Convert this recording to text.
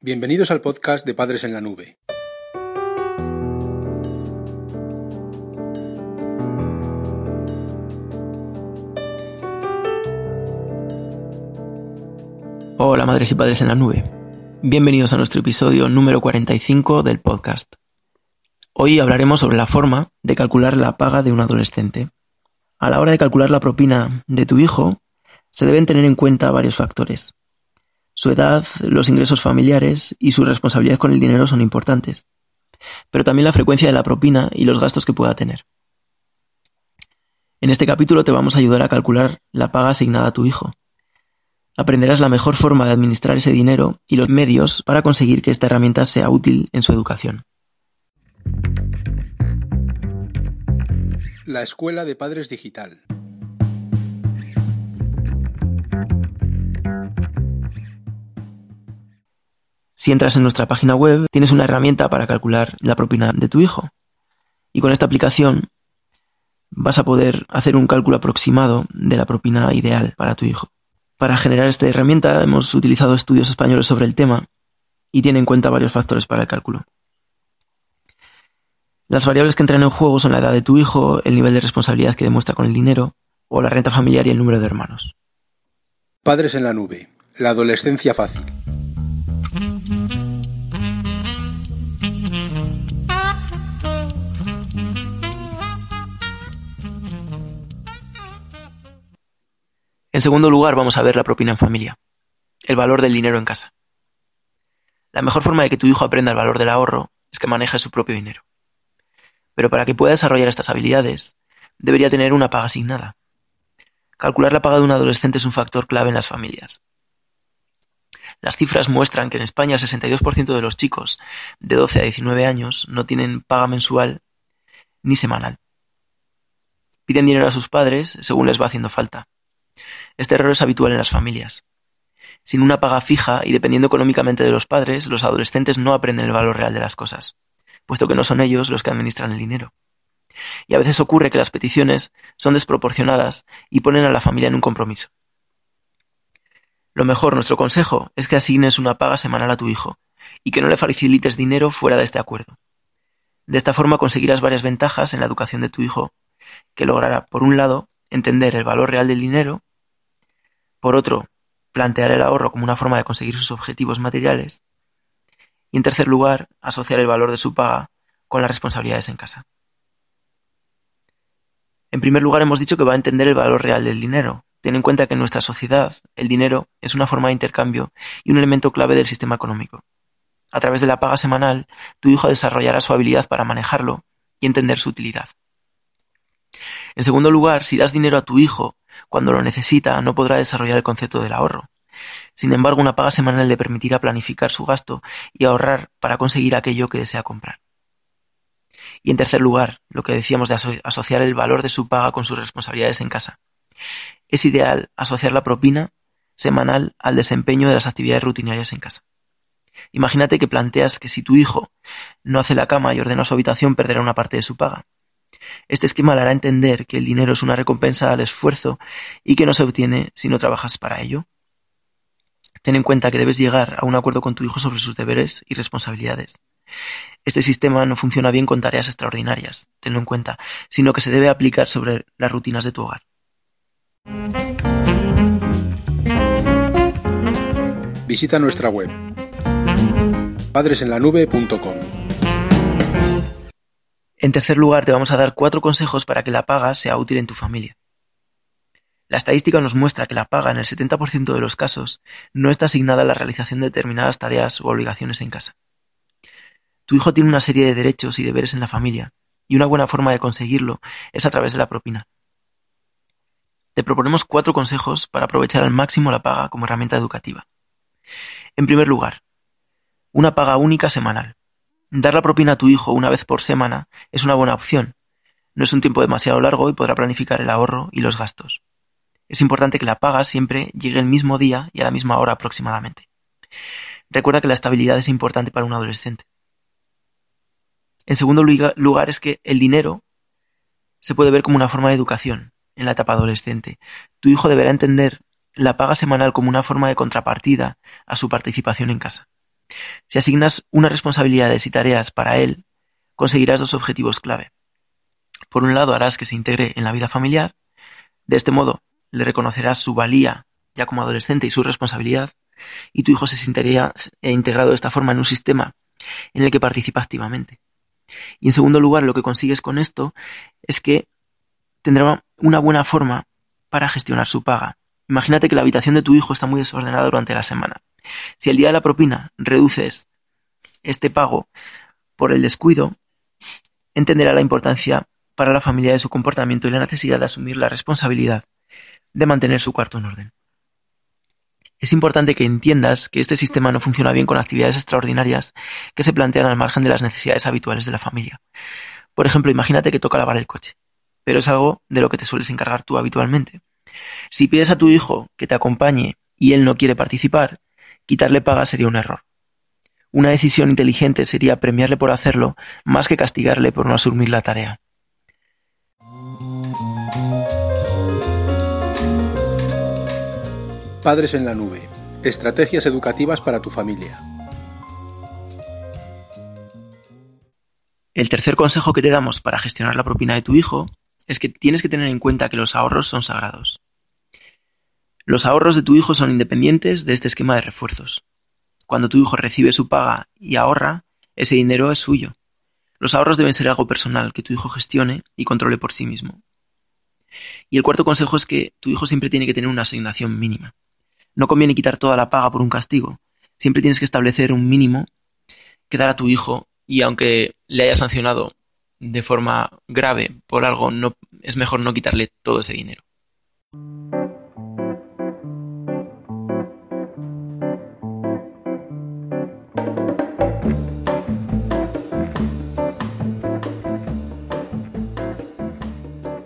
Bienvenidos al podcast de Padres en la Nube. Hola madres y padres en la nube. Bienvenidos a nuestro episodio número 45 del podcast. Hoy hablaremos sobre la forma de calcular la paga de un adolescente. A la hora de calcular la propina de tu hijo, se deben tener en cuenta varios factores. Su edad, los ingresos familiares y sus responsabilidades con el dinero son importantes, pero también la frecuencia de la propina y los gastos que pueda tener. En este capítulo te vamos a ayudar a calcular la paga asignada a tu hijo. Aprenderás la mejor forma de administrar ese dinero y los medios para conseguir que esta herramienta sea útil en su educación. La Escuela de Padres Digital. Si entras en nuestra página web, tienes una herramienta para calcular la propina de tu hijo. Y con esta aplicación vas a poder hacer un cálculo aproximado de la propina ideal para tu hijo. Para generar esta herramienta hemos utilizado estudios españoles sobre el tema y tiene en cuenta varios factores para el cálculo. Las variables que entran en juego son la edad de tu hijo, el nivel de responsabilidad que demuestra con el dinero, o la renta familiar y el número de hermanos. Padres en la Nube. La adolescencia fácil. Segundo lugar, vamos a ver la propina en familia, el valor del dinero en casa. La mejor forma de que tu hijo aprenda el valor del ahorro es que maneje su propio dinero. Pero para que pueda desarrollar estas habilidades, debería tener una paga asignada. Calcular la paga de un adolescente es un factor clave en las familias. Las cifras muestran que en España el 62% de los chicos de 12 a 19 años no tienen paga mensual ni semanal. Piden dinero a sus padres según les va haciendo falta. Este error es habitual en las familias. Sin una paga fija y dependiendo económicamente de los padres, los adolescentes no aprenden el valor real de las cosas, puesto que no son ellos los que administran el dinero. Y a veces ocurre que las peticiones son desproporcionadas y ponen a la familia en un compromiso. Lo mejor, nuestro consejo, es que asignes una paga semanal a tu hijo y que no le facilites dinero fuera de este acuerdo. De esta forma conseguirás varias ventajas en la educación de tu hijo, que logrará, por un lado, entender el valor real del dinero, por otro, plantear el ahorro como una forma de conseguir sus objetivos materiales, y en tercer lugar, asociar el valor de su paga con las responsabilidades en casa. En primer lugar, hemos dicho que va a entender el valor real del dinero. Ten en cuenta que en nuestra sociedad el dinero es una forma de intercambio y un elemento clave del sistema económico. A través de la paga semanal, tu hijo desarrollará su habilidad para manejarlo y entender su utilidad. En segundo lugar, si das dinero a tu hijo cuando lo necesita, no podrá desarrollar el concepto del ahorro. Sin embargo, una paga semanal le permitirá planificar su gasto y ahorrar para conseguir aquello que desea comprar. Y en tercer lugar, lo que decíamos de asociar el valor de su paga con sus responsabilidades en casa. Es ideal asociar la propina semanal al desempeño de las actividades rutinarias en casa. Imagínate que planteas que si tu hijo no hace la cama y ordena su habitación perderá una parte de su paga. Este esquema le hará entender que el dinero es una recompensa al esfuerzo y que no se obtiene si no trabajas para ello. Ten en cuenta que debes llegar a un acuerdo con tu hijo sobre sus deberes y responsabilidades. Este sistema no funciona bien con tareas extraordinarias, tenlo en cuenta, sino que se debe aplicar sobre las rutinas de tu hogar. Visita nuestra web padresenlanube.com. En tercer lugar, te vamos a dar cuatro consejos para que la paga sea útil en tu familia. La estadística nos muestra que la paga en el 70% de los casos no está asignada a la realización de determinadas tareas o obligaciones en casa. Tu hijo tiene una serie de derechos y deberes en la familia, y una buena forma de conseguirlo es a través de la propina. Te proponemos cuatro consejos para aprovechar al máximo la paga como herramienta educativa. En primer lugar, una paga única semanal. Dar la propina a tu hijo una vez por semana es una buena opción. No es un tiempo demasiado largo y podrá planificar el ahorro y los gastos. Es importante que la paga siempre llegue el mismo día y a la misma hora aproximadamente. Recuerda que la estabilidad es importante para un adolescente. En segundo lugar es que el dinero se puede ver como una forma de educación en la etapa adolescente. Tu hijo deberá entender la paga semanal como una forma de contrapartida a su participación en casa. Si asignas unas responsabilidades y tareas para él, conseguirás dos objetivos clave. Por un lado, harás que se integre en la vida familiar. De este modo, le reconocerás su valía ya como adolescente y su responsabilidad, y tu hijo se sentiría integrado de esta forma en un sistema en el que participa activamente. Y en segundo lugar, lo que consigues con esto es que tendrá una buena forma para gestionar su paga. Imagínate que la habitación de tu hijo está muy desordenada durante la semana. Si el día de la propina reduces este pago por el descuido, entenderá la importancia para la familia de su comportamiento y la necesidad de asumir la responsabilidad de mantener su cuarto en orden. Es importante que entiendas que este sistema no funciona bien con actividades extraordinarias que se plantean al margen de las necesidades habituales de la familia. Por ejemplo, imagínate que toca lavar el coche, pero es algo de lo que te sueles encargar tú habitualmente. Si pides a tu hijo que te acompañe y él no quiere participar, quitarle paga sería un error. Una decisión inteligente sería premiarle por hacerlo más que castigarle por no asumir la tarea. Padres en la nube. Estrategias educativas para tu familia. El tercer consejo que te damos para gestionar la propina de tu hijo es que tienes que tener en cuenta que los ahorros son sagrados. Los ahorros de tu hijo son independientes de este esquema de refuerzos. Cuando tu hijo recibe su paga y ahorra, ese dinero es suyo. Los ahorros deben ser algo personal que tu hijo gestione y controle por sí mismo. Y el cuarto consejo es que tu hijo siempre tiene que tener una asignación mínima. No conviene quitar toda la paga por un castigo. Siempre tienes que establecer un mínimo que dar a tu hijo y aunque le haya sancionado de forma grave por algo, no, es mejor no quitarle todo ese dinero.